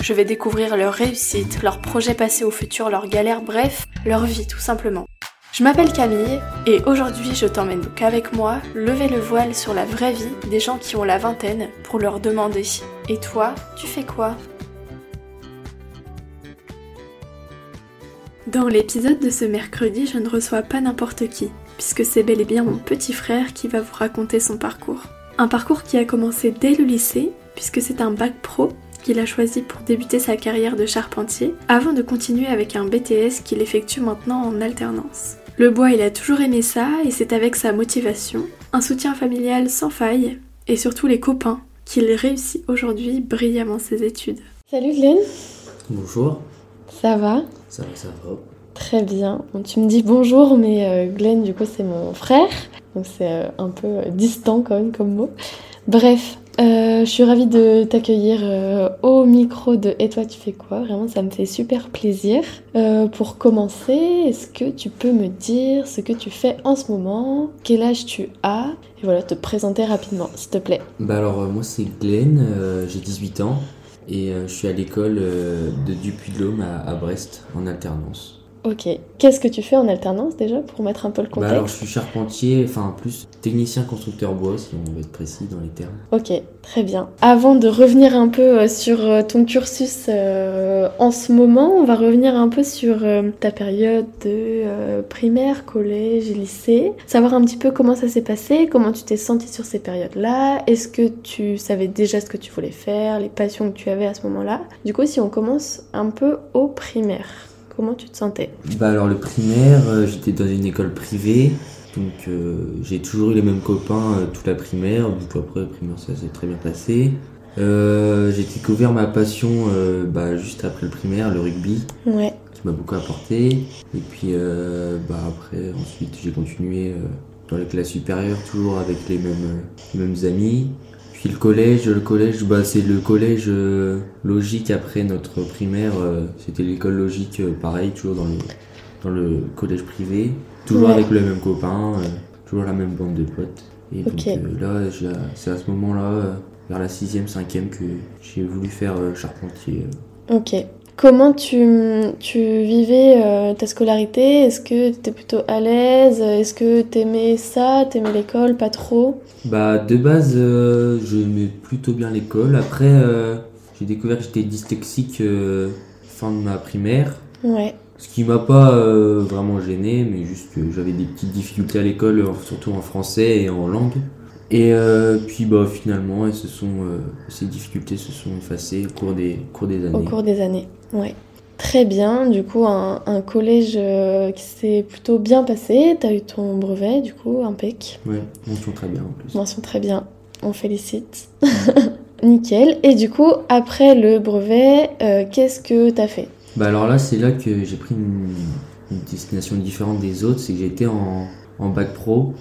Je vais découvrir leur réussite, leurs projets passés au futur, leurs galères, bref, leur vie tout simplement. Je m'appelle Camille et aujourd'hui je t'emmène donc avec moi lever le voile sur la vraie vie des gens qui ont la vingtaine pour leur demander Et toi, tu fais quoi? Dans l'épisode de ce mercredi, je ne reçois pas n'importe qui, puisque c'est bel et bien mon petit frère qui va vous raconter son parcours. Un parcours qui a commencé dès le lycée, puisque c'est un bac pro qu'il a choisi pour débuter sa carrière de charpentier, avant de continuer avec un BTS qu'il effectue maintenant en alternance. Le bois, il a toujours aimé ça et c'est avec sa motivation, un soutien familial sans faille et surtout les copains qu'il réussit aujourd'hui brillamment ses études. Salut Glenn Bonjour. Ça va? Ça va, ça va. Très bien. tu me dis bonjour, mais euh, Glenn, du coup, c'est mon frère. Donc c'est euh, un peu distant quand même comme mot. Bref, euh, je suis ravie de t'accueillir euh, au micro de Et toi tu fais quoi? Vraiment ça me fait super plaisir. Euh, pour commencer, est-ce que tu peux me dire ce que tu fais en ce moment? Quel âge tu as? Et voilà, te présenter rapidement s'il te plaît. Bah alors moi c'est Glenn, j'ai 18 ans et je suis à l'école de Dupuy-de-Lôme à Brest en alternance. Ok. Qu'est-ce que tu fais en alternance déjà pour mettre un peu le contexte bah alors, je suis charpentier, enfin plus technicien constructeur bois si on veut être précis dans les termes. Ok, très bien. Avant de revenir un peu euh, sur euh, ton cursus euh, en ce moment, on va revenir un peu sur ta période de primaire, collège, lycée. Savoir un petit peu comment ça s'est passé, comment tu t'es senti sur ces périodes-là. Est-ce que tu savais déjà ce que tu voulais faire, les passions que tu avais à ce moment-là? Du coup, si on commence un peu au primaire. Comment tu te sentais Bah alors le primaire, euh, j'étais dans une école privée, donc euh, j'ai toujours eu les mêmes copains euh, toute la primaire. Coup après la primaire ça s'est très bien passé. j'ai découvert ma passion bah, juste après le primaire, le rugby. Ouais. Qui m'a beaucoup apporté. Et puis bah après ensuite j'ai continué dans les classes supérieures toujours avec les mêmes, les mêmes amis. Puis le collège, le collège, bah, c'est le collège euh, logique après notre primaire. Euh, c'était l'école logique, euh, pareil, toujours dans le, dans le collège privé. Toujours avec le même copain, toujours la même bande de potes. Et donc là, c'est à ce moment-là, vers la 6ème, 5ème, que j'ai voulu faire charpentier. Ok. Comment tu, tu vivais euh, ta scolarité? Est-ce que tu étais plutôt à l'aise? Est-ce que tu aimais ça? T'aimais l'école? Pas trop? Bah de base, euh, je j'aimais plutôt bien l'école. Après, euh, j'ai découvert que j'étais dyslexique fin de ma primaire. Ouais. Ce qui m'a pas vraiment gêné, mais juste que j'avais des petites difficultés à l'école, surtout en français et en langue. Et euh, puis bah, finalement, elles se sont, euh, ces difficultés se sont effacées au cours des, cours des années. Au cours des années, ouais. Très bien, du coup, un, un collège euh, qui s'est plutôt bien passé. Tu as eu ton brevet, du coup, impec. Ouais, mention très bien en plus. Mention très bien, on félicite. Nickel. Et du coup, après le brevet, qu'est-ce que tu as fait? Bah alors là, c'est là que j'ai pris une, une, destination différente des autres, c'est que j'étais en, en bac pro.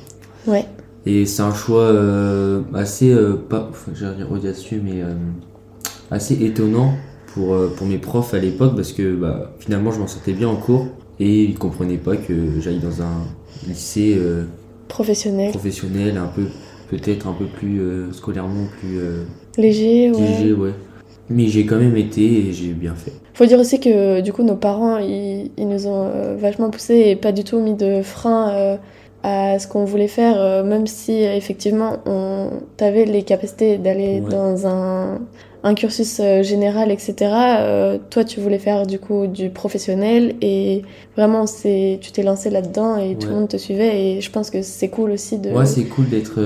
Ouais. Et c'est un choix euh, assez, euh, pas, j'ai audacieux, mais euh, assez étonnant pour, pour mes profs à l'époque parce que bah, finalement je m'en sortais bien en cours et ils comprenaient pas que j'aille dans un lycée professionnel. professionnel, un peu peut-être un peu plus scolairement plus léger, ouais. léger, ouais. Mais j'ai quand même été et j'ai bien fait. Faut dire aussi que du coup nos parents ils, ils nous ont vachement poussé et pas du tout mis de frein à ce qu'on voulait faire, euh, même si effectivement on avait les capacités d'aller dans un, un, cursus euh, général, etc. Euh, toi, tu voulais faire du coup du professionnel et vraiment, c'est, tu t'es lancé là-dedans et tout le monde te suivait et je pense que c'est cool aussi de. Ouais, c'est cool d'être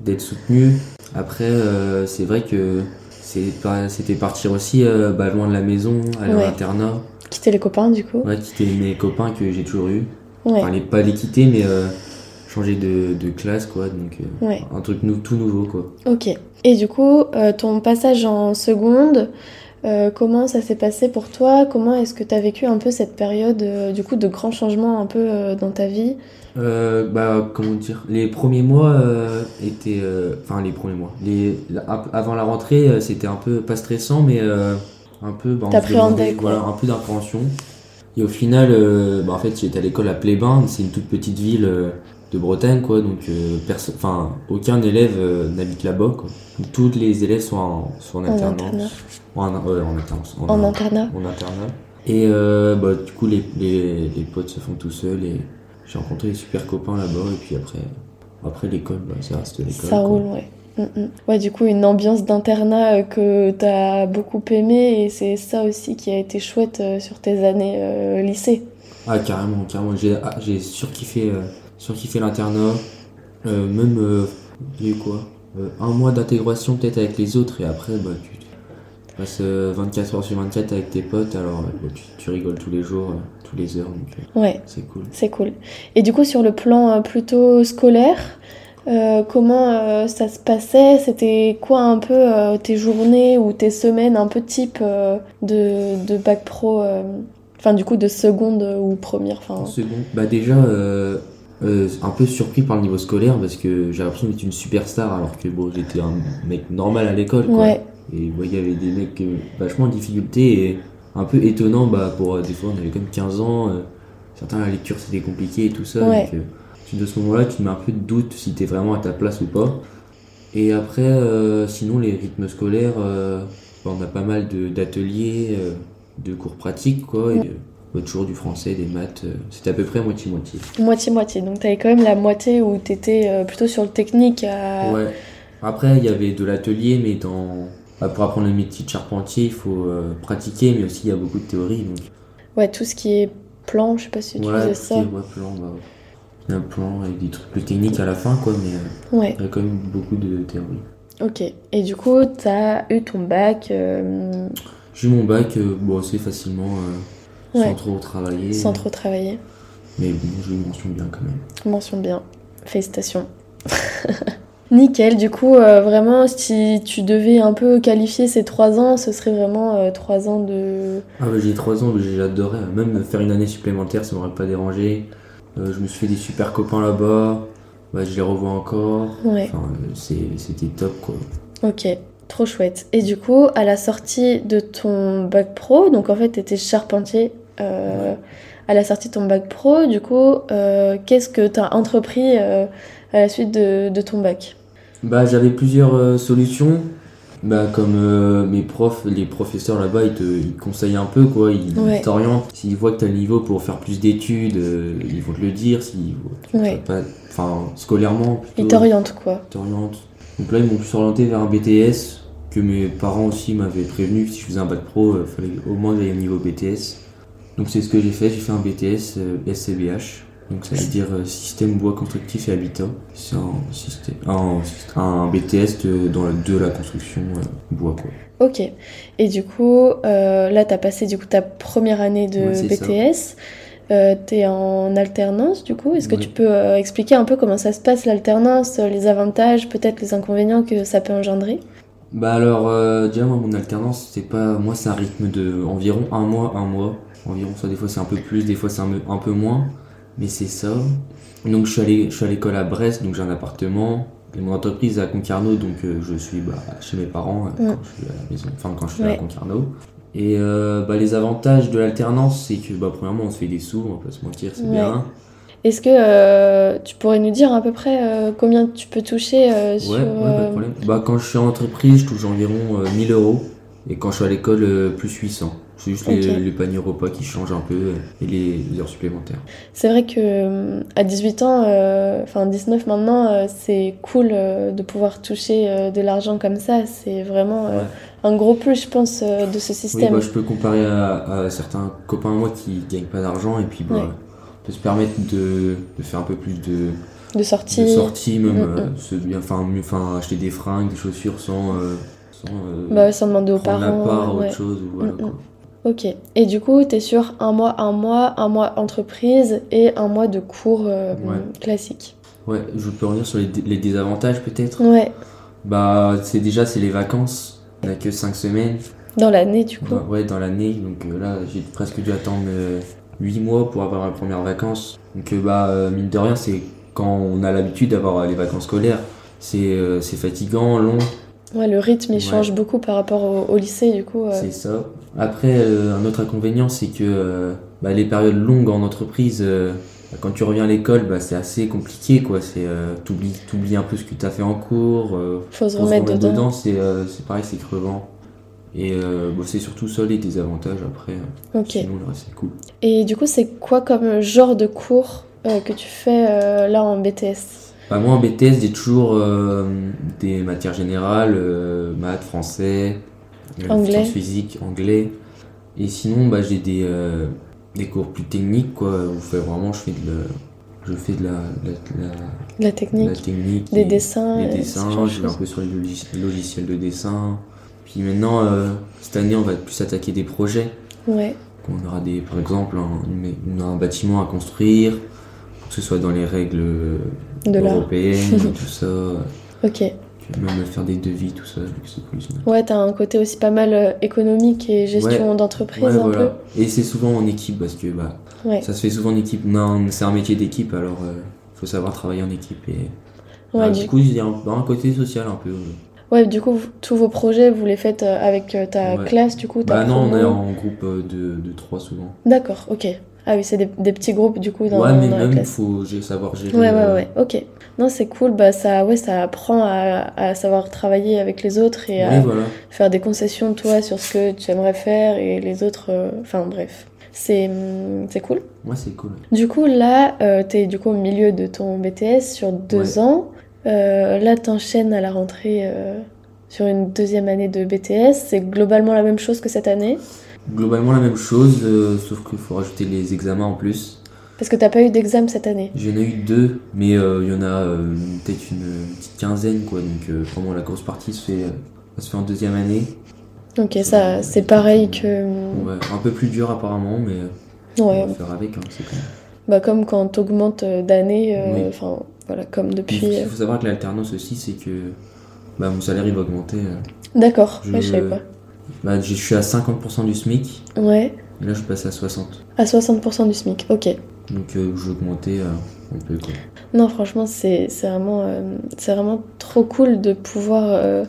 d'être soutenu. Après, c'est vrai que c'était partir aussi bah, loin de la maison, aller ouais. en internat. Quitter les copains du coup. Ouais, quitter mes copains que j'ai toujours eu. Ouais. pas les quitter, mais euh, changer de, de, classe, quoi. Donc, euh, un truc tout nouveau, quoi. Ok. Et du coup, euh, ton passage en seconde, comment ça s'est passé pour toi? Comment est-ce que tu as vécu un peu cette période du coup de grands changements un peu dans ta vie? Bah, comment dire? Les premiers mois étaient. Enfin, les premiers mois. Les, la- avant la rentrée, c'était un peu pas stressant, mais un peu. Bah. Voilà, un peu d'appréhension. Et au final, euh, bah, en fait, j'étais à l'école à Plébain, c'est une toute petite ville euh, de Bretagne, quoi. Donc, euh, enfin, aucun élève n'habite là-bas, tous les élèves sont en, sont en En alternance. internat. En, en alternance. En internat en internat. Et euh, bah, du coup, les, les, les potes se font tout seuls et j'ai rencontré des super copains là-bas. Et puis après, après l'école, bah, ça reste l'école. Ça quoi. roule, ouais. Mm, mm. Ouais, du coup, une ambiance d'internat euh, que t'as beaucoup aimé et c'est ça aussi qui a été chouette euh, sur tes années euh, lycée. Ah, carrément, carrément. J'ai ah, j'ai surkiffé, euh, surkiffé l'internat. Euh, même, il y a eu quoi Un mois d'intégration peut-être avec les autres et après, bah, tu, passes euh, 24 heures sur 24 avec tes potes. Alors, bah, tu, tu rigoles tous les jours, tous les heures. Donc, Ouais, c'est cool. c'est cool. Et du coup, sur le plan plutôt scolaire, euh, comment euh, ça se passait? C'était quoi un peu euh, tes journées ou tes semaines un peu type de, de bac pro, enfin du coup de seconde ou première. En seconde, bah déjà, un peu surpris par le niveau scolaire parce que j'ai l'impression d'être une superstar alors que bon, j'étais un mec normal à l'école. quoi. Ouais, Et ouais, il y avait des mecs vachement en difficulté et un peu étonnant. Bah, pour des fois, on avait quand même 15 ans. certains, la lecture c'était compliqué et tout ça. Ouais. Donc, tu- de ce moment-là, tu te mets un peu de doute si t'es vraiment à ta place ou pas. Et après, euh, sinon, les rythmes scolaires, euh, on a pas mal de- d'ateliers, euh, de cours pratiques, quoi. Et, bah, toujours du français, des maths. C'était à peu près moitié-moitié. moitié-moitié. Donc t'avais quand même la moitié où t'étais euh, plutôt sur le technique à... Ouais. Après, il y avait de l'atelier, mais dans... bah, pour apprendre le métier de charpentier, il faut pratiquer, mais aussi il y a beaucoup de théorie. Donc, Ouais, tout ce qui est plan, je sais pas si tu ouais, faisais ça. qui est, ouais, plan, bah, un plan avec des trucs plus techniques à la fin, quoi, mais euh, Ouais, il y a quand même beaucoup de théorie. ok. Et du coup, t'as eu ton bac euh, J'ai eu mon bac, euh, bon, assez facilement, euh, Ouais. sans trop travailler. sans trop travailler. Mais bon, j'ai eu une mention bien quand même. Mention bien. Félicitations. Nickel, du coup, vraiment, si tu devais un peu qualifier ces trois ans, ce serait vraiment trois ans de... Ah bah, j'ai 3 ans, j'ai- j'adorais. Même faire une année supplémentaire, ça m'aurait pas dérangé. Euh, je me suis fait des super copains là-bas. Bah, je les revois encore. Ouais, Enfin, c'est- c'était top quoi. ok, trop chouette. Et du coup, à la sortie de ton bac pro, donc en fait, t'étais charpentier euh, à la sortie de ton bac pro, du coup, euh, qu'est-ce que t'as entrepris euh, à la suite de, de ton bac? Bah, j'avais plusieurs solutions. Bah, comme euh, mes profs, les professeurs là-bas, ils te ils conseillent un peu quoi. Ils Ouais. t'orientent. S'ils voient que t'as le niveau pour faire plus d'études, euh, ils vont te le dire. S'ils Ouais. enfin, scolairement plutôt. Il t'oriente, quoi. t'orientent. Donc là, ils m'ont plus orienté vers un BTS que mes parents aussi m'avaient prévenu que si je faisais un bac pro, il fallait au moins j'aille au niveau BTS. Donc c'est ce que j'ai fait, j'ai fait un BTS euh, SCBH. Donc ça veut dire euh, système bois constructif et habitat. C'est un, système, un, un BTS de, dans la, de la construction euh, bois quoi. Ok. Et du coup, euh, là, t'as passé du coup ta première année de Ouais, c'est ça. BTS. Euh, t'es en alternance, du coup. Est-ce que Ouais. tu peux euh, expliquer un peu comment ça se passe l'alternance, les avantages, peut-être les inconvénients que ça peut engendrer? Bah alors euh, déjà moi mon alternance c'est pas moi c'est un rythme de environ un mois un mois environ ça des fois c'est un peu plus des fois c'est un, un peu moins mais c'est ça donc je suis allé je suis à l'école à Brest donc j'ai un appartement et mon entreprise est à Concarneau donc euh, je suis bah, chez mes parents euh, quand je suis à la maison enfin quand je suis à. Concarneau et euh, bah, les avantages de l'alternance c'est que bah premièrement on se fait des sous on va pas se mentir c'est Ouais. bien Est-ce que tu pourrais nous dire à peu près combien tu peux toucher Ouais, sur... ouais, pas de problème. Bah, quand je suis en entreprise, je touche environ euh, 1000 euros. Et quand je suis à l'école, plus 800. C'est juste les, Ok. les paniers repas qui changent un peu et les, les heures supplémentaires. C'est vrai que euh, à 18 ans, euh, enfin 19 maintenant, euh, c'est cool euh, de pouvoir toucher de l'argent comme ça. C'est vraiment Ouais. un gros plus, je pense, de ce Oui, système. bah, je peux comparer à, à certains copains à moi qui gagnent pas d'argent et puis bah, Ouais. on peut se permettre de, de faire un peu plus de, De sortie. de sorties, même Mm, mm. se bien, enfin, enfin, acheter des fringues, des chaussures sans, euh, sans euh, Bah sans demander aux parents. part, ouais. autre chose. Voilà, Mm, quoi. Ok. Et du coup, t'es sur un mois, un mois, un mois entreprise et un mois de cours euh, Ouais. classiques. Ouais, je peux revenir sur les, dé- les désavantages peut-être? Ouais, Bah, c'est déjà c'est les vacances. On a que 5 semaines. Dans l'année, du coup Dans- ouais, dans l'année. Donc euh, là, j'ai presque dû attendre 8 mois pour avoir mes premières vacances. Donc, euh, bah, euh, mine de rien, c'est quand on a l'habitude d'avoir euh, les vacances scolaires. C'est euh, fatigant, long, Ouais, le rythme, il Ouais. change beaucoup par rapport au, au lycée, du coup. euh. c'est ça. Après, euh, un autre inconvénient, c'est que euh, bah, les périodes longues en entreprise, euh, bah, quand tu reviens à l'école, bah, c'est assez compliqué. quoi. C'est T'oublies t'oublies un peu ce que tu as fait en cours. Faut se remettre remettre dedans. c'est c'est pareil, c'est crevant. Et bon, c'est surtout ça les désavantages après. euh, Ok. Sinon, le reste, c'est cool. Et du coup, c'est quoi comme genre de cours que tu fais là en BTS Bah, moi, en BTS, j'ai toujours des matières générales, maths, français, Anglais. physiques, anglais. Et sinon, bah, j'ai des, euh, des cours plus techniques, quoi, où fait vraiment, je fais de la, je fais de la, la, La la- technique de la technique. Des dessins des euh, dessins, je vais un peu sur les logis- logiciels de dessin. Puis maintenant, euh, cette année, on va plus attaquer des projets. Ouais. On aura des, par exemple un, un bâtiment à construire, que ce soit dans les règles De européennes, tout ça. Ok. Puis même faire des devis, tout ça, c'est. Ouais, t'as un côté aussi pas mal euh, économique et gestion d'entreprise Ouais, un voilà. Et c'est souvent en équipe parce que bah, peu. Ouais. ça se fait souvent en équipe. Non, c'est un métier d'équipe, alors euh, faut savoir travailler en équipe. Et bah, du du coup, il y a un, un côté social un peu. Ouais, du coup, tous vos projets, vous les faites euh, avec euh, ta classe, du coup, Bah non, on est en groupe de, de trois souvent. D'accord, ok. Ah oui, c'est des, des petits groupes, du coup, dans, ouais, mais dans même, il faut savoir gérer. Ouais, ouais, euh, ouais, ok. Non, c'est cool, bah ça, ouais, ça apprend à, à savoir travailler avec les autres et à voilà. faire des concessions, toi, sur ce que tu aimerais faire et les autres... euh, Enfin, bref. C'est hum, c'est cool. Ouais, c'est cool. Du coup, là, euh, t'es du coup au milieu de ton BTS sur deux Ouais. ans. Euh, là, t'enchaînes à la rentrée sur une deuxième année de BTS. C'est globalement la même chose que cette année. Globalement la même chose, euh, sauf qu'il faut rajouter les examens en plus. Parce que t'as pas eu d'examen cette année. J'en ai eu deux, mais euh, il y en a euh, peut-être une, une petite quinzaine, quoi. Donc euh, vraiment la grosse partie se fait, euh, se fait en deuxième année. Ok, ça, c'est pareil que. Ouais, un peu plus dur apparemment, mais euh, Ouais, on va faire avec. Hein, c'est quand même. bah comme quand t'augmentes d'années, euh, Oui. enfin voilà, comme Puis, depuis. il euh, faut savoir que l'alternance aussi, c'est que bah, mon salaire il va augmenter. euh. D'accord, Je- ouais, je savais pas. Bah, je suis à 50% du SMIC, Ouais, là je passe à 60%. à 60% du SMIC, ok. Donc euh, je vais augmenter euh, un peu. Quoi. Non, franchement, c'est c'est vraiment, euh, c'est vraiment trop cool de pouvoir, euh,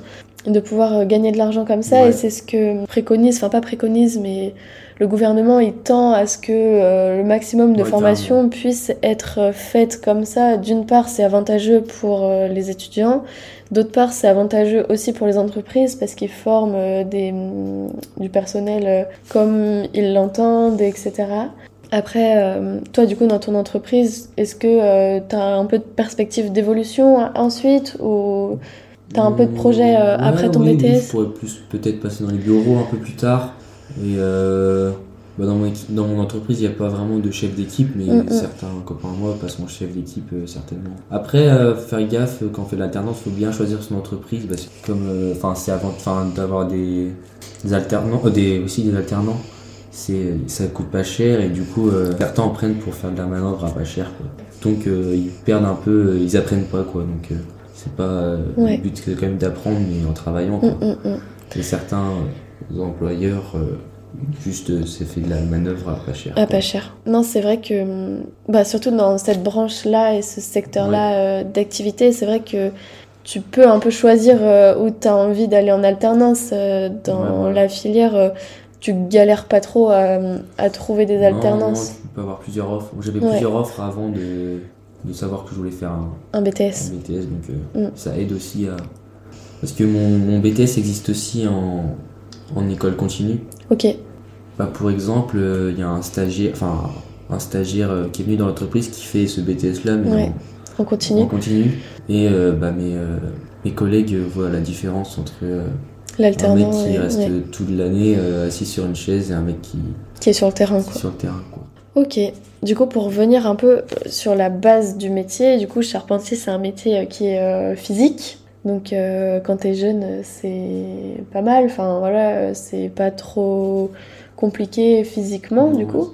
de pouvoir euh, gagner de l'argent comme ça. Ouais. Et c'est ce que préconise, enfin pas préconise, mais le gouvernement, il tend à ce que euh, le maximum de Ouais, formations puisse être euh, faites comme ça. D'une part, c'est avantageux pour euh, les étudiants. D'autre part, c'est avantageux aussi pour les entreprises parce qu'ils forment euh, des, mm, du personnel comme ils l'entendent, etc. Après, toi, du coup, dans ton entreprise, est-ce que tu as un peu de perspective d'évolution ensuite ou T'as un peu de projet, euh, Ouais, après ton oui, BTS? je pourrais plus peut-être passer dans les bureaux un peu plus tard. Et euh, bah, dans, mon équipe- dans mon entreprise, il n'y a pas vraiment de chef d'équipe, mais Mm, mm. certains copains à moi passent mon chef d'équipe euh, certainement. Après, faire gaffe quand on fait de l'alternance, il faut bien choisir son entreprise que comme, enfin, c'est avant, d'avoir des, des alternants, des, aussi des alternants. C'est, ça coûte pas cher et du coup euh, certains en prennent pour faire de la manœuvre à pas cher quoi. Donc euh, ils perdent un peu, euh, ils apprennent pas quoi. Donc c'est pas euh, Ouais. le but c'est quand même d'apprendre mais en travaillant quoi. Mm, mm, mm. Et certains euh, employeurs euh, juste c'est fait de la manœuvre à pas cher. Ah, quoi. pas cher. Non, c'est vrai que, bah, surtout dans cette branche-là et ce secteur-là d'activité, c'est vrai que tu peux un peu choisir où tu as envie d'aller en alternance. dans Ouais, la filière, tu galères pas trop à, à trouver des Non, non, alternances. tu peux avoir plusieurs offres. J'avais Ouais. plusieurs offres avant de, de savoir que je voulais faire un, Un un BTS. BTS donc euh, Mm. ça aide aussi à. Parce que mon, mon BTS existe aussi en, en école continue. Ok. Bah, pour exemple, euh, il y a un stagiaire, enfin un stagiaire euh, qui est venu dans l'entreprise qui fait ce BTS là, mais Ouais. en- On continue. en continu. Et bah, mes, mes collègues voient la différence entre euh, un mec L'alternant qui ouais, reste ouais, toute l'année assis sur une chaise et un mec qui qui est sur le terrain. Quoi. sur le terrain. Quoi. Ok. Du coup, pour revenir un peu sur la base du métier, du coup, charpentier, c'est un métier euh, qui est euh, physique. Donc, euh, quand t'es jeune, c'est pas mal. Enfin, voilà, c'est pas trop compliqué physiquement, du coup.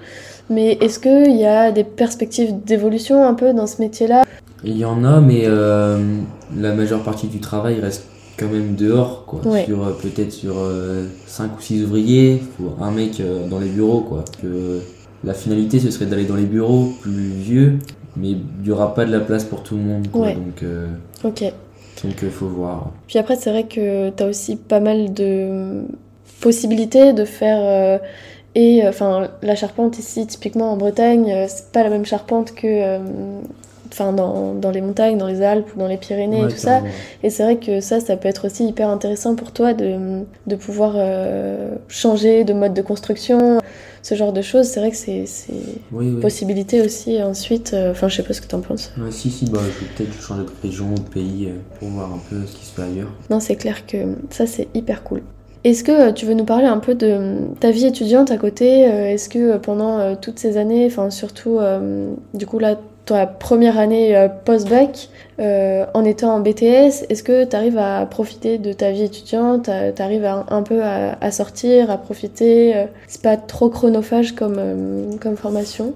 Mais est-ce qu'il y a des perspectives d'évolution un peu dans ce métier-là? Il y en a, mais euh, la majeure partie du travail reste quand même dehors, quoi. Ouais. Sur euh, peut-être sur 5 ou 6 ouvriers, un mec dans les bureaux, quoi. Que la finalité ce serait d'aller dans les bureaux plus vieux, mais il n'y aura pas de la place pour tout le monde, quoi. Ouais. Donc, euh, Ok. donc euh, faut voir. Puis après, c'est vrai que tu as aussi pas mal de possibilités de faire. euh, et enfin, la charpente ici, typiquement en Bretagne, c'est pas la même charpente que. Euh, Enfin, dans, dans les montagnes, dans les Alpes ou dans les Pyrénées et tout ça. Et c'est vrai que ça, ça peut être aussi hyper intéressant pour toi de, de pouvoir euh, changer de mode de construction, ce genre de choses. C'est vrai que c'est Oui, une oui. possibilité aussi ensuite. euh, Enfin, je sais pas ce que t'en penses. Ouais, si, si, bah, je vais peut-être changer de région ou de pays euh, pour voir un peu ce qui se fait ailleurs. Non, c'est clair que ça, c'est hyper cool. Est-ce que euh, tu veux nous parler un peu de euh, ta vie étudiante à côté euh, Est-ce que euh, pendant euh, toutes ces années, enfin surtout euh, du coup là, ta première année euh, post-bac, euh, en étant en BTS, est-ce que tu arrives à profiter de ta vie étudiante Tu arrives un peu à, à sortir, à profiter euh, C'est pas trop chronophage comme, euh, comme formation?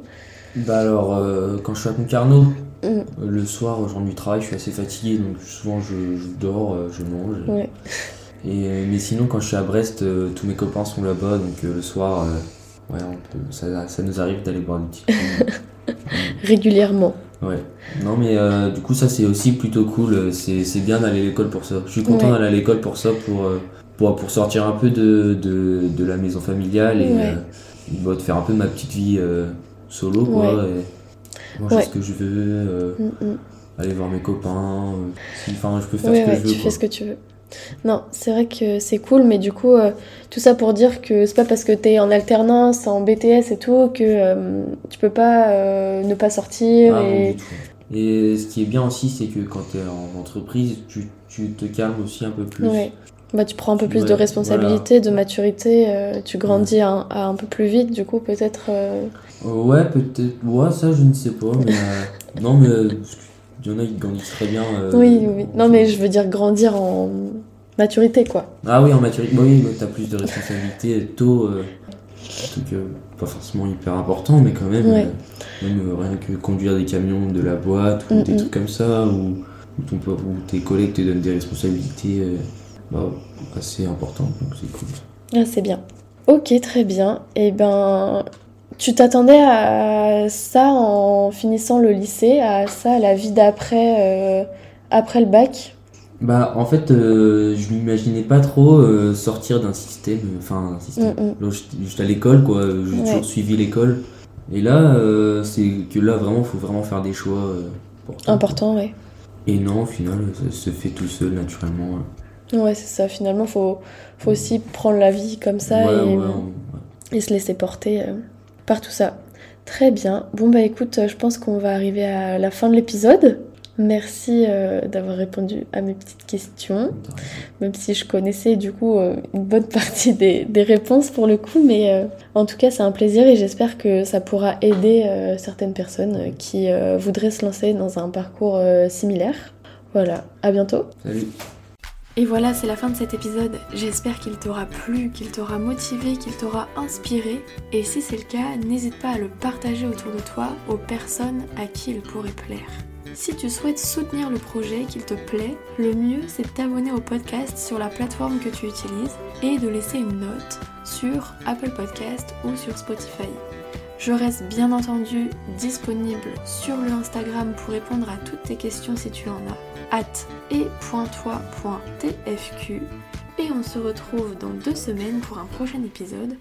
Bah alors, euh, quand je suis à Concarneau, Mm. le soir, au du travail, je suis assez fatigué, donc souvent je, je dors, je mange. Ouais. Et, mais sinon, quand je suis à Brest, tous mes copains sont là-bas, donc le soir, ouais, on peut, ça, ça nous arrive d'aller boire une petite. Régulièrement. Ouais. Non, mais euh, du coup, ça c'est aussi plutôt cool. C'est bien d'aller à l'école pour ça. Je suis content Ouais. d'aller à l'école pour ça, pour, euh, pour, pour sortir un peu de, de, de la maison familiale et Ouais. euh, bah, de faire un peu ma petite vie euh, solo, quoi. Et manger ce que je veux, Mm, mm. aller voir mes copains. Enfin, je peux faire ce que je veux. tu quoi. fais ce que tu veux. Non, c'est vrai que c'est cool, mais du coup, euh, tout ça pour dire que c'est pas parce que t'es en alternance, en BTS et tout, que euh, tu peux pas euh, ne pas sortir Ah, et... ce qui est bien aussi, c'est que quand tu es en entreprise, tu, tu te calmes aussi un peu plus. Ouais. Bah, tu prends un peu plus de responsabilité, de maturité, tu grandis un, à un peu plus vite, du coup, peut-être. ouais, peut-être. Ouais, ça, je ne sais pas. Mais, non, mais il y en a qui grandissent très bien. oui, oui. Non, mais je veux dire grandir en maturité, quoi. Ah oui, en maturité. Bah oui, tu as plus de responsabilités tôt. Euh, truc euh, pas forcément hyper important, mais quand même. Ouais. euh, même euh, rien que conduire des camions de la boîte ou Mm, des mm. trucs comme ça, ou, ton, ou tes collègues te donnent des responsabilités euh, bah, assez importantes, donc c'est cool. Ah, c'est bien. Ok, très bien. Et ben, tu t'attendais à ça en finissant le lycée, à ça, à la vie d'après, euh, après le bac? Bah, en fait, euh, je m'imaginais pas trop euh, sortir d'un système, enfin, un système. Mm, mm. J'étais à l'école, quoi, j'ai Ouais. toujours suivi l'école. Et là, euh, c'est que là, vraiment, faut vraiment faire des choix euh, importants. Important, ouais. Et non, au final, ça se fait tout seul, naturellement. Ouais, c'est ça. Finalement, faut, faut aussi prendre la vie comme ça ouais, et, ouais, on- et se laisser porter euh, par tout ça. Très bien. Bon, bah écoute, euh, je pense qu'on va arriver à la fin de l'épisode. Merci euh, d'avoir répondu à mes petites questions. même si je connaissais du coup euh, une bonne partie des, des réponses pour le coup, mais euh, en tout cas c'est un plaisir et j'espère que ça pourra aider euh, certaines personnes qui euh, voudraient se lancer dans un parcours euh, similaire. Voilà, à bientôt. Salut. Et voilà, c'est la fin de cet épisode. J'espère qu'il t'aura plu, qu'il t'aura motivé, qu'il t'aura inspiré. Et si c'est le cas, n'hésite pas à le partager autour de toi aux personnes à qui il pourrait plaire. Si tu souhaites soutenir le projet, qu'il te plaît, le mieux c'est de t'abonner au podcast sur la plateforme que tu utilises et de laisser une note sur Apple Podcast ou sur Spotify. Je reste bien entendu disponible sur le Instagram pour répondre à toutes tes questions si tu en as at et.toi.tfq et on se retrouve dans deux semaines pour un prochain épisode.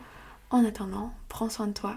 En attendant, prends soin de toi.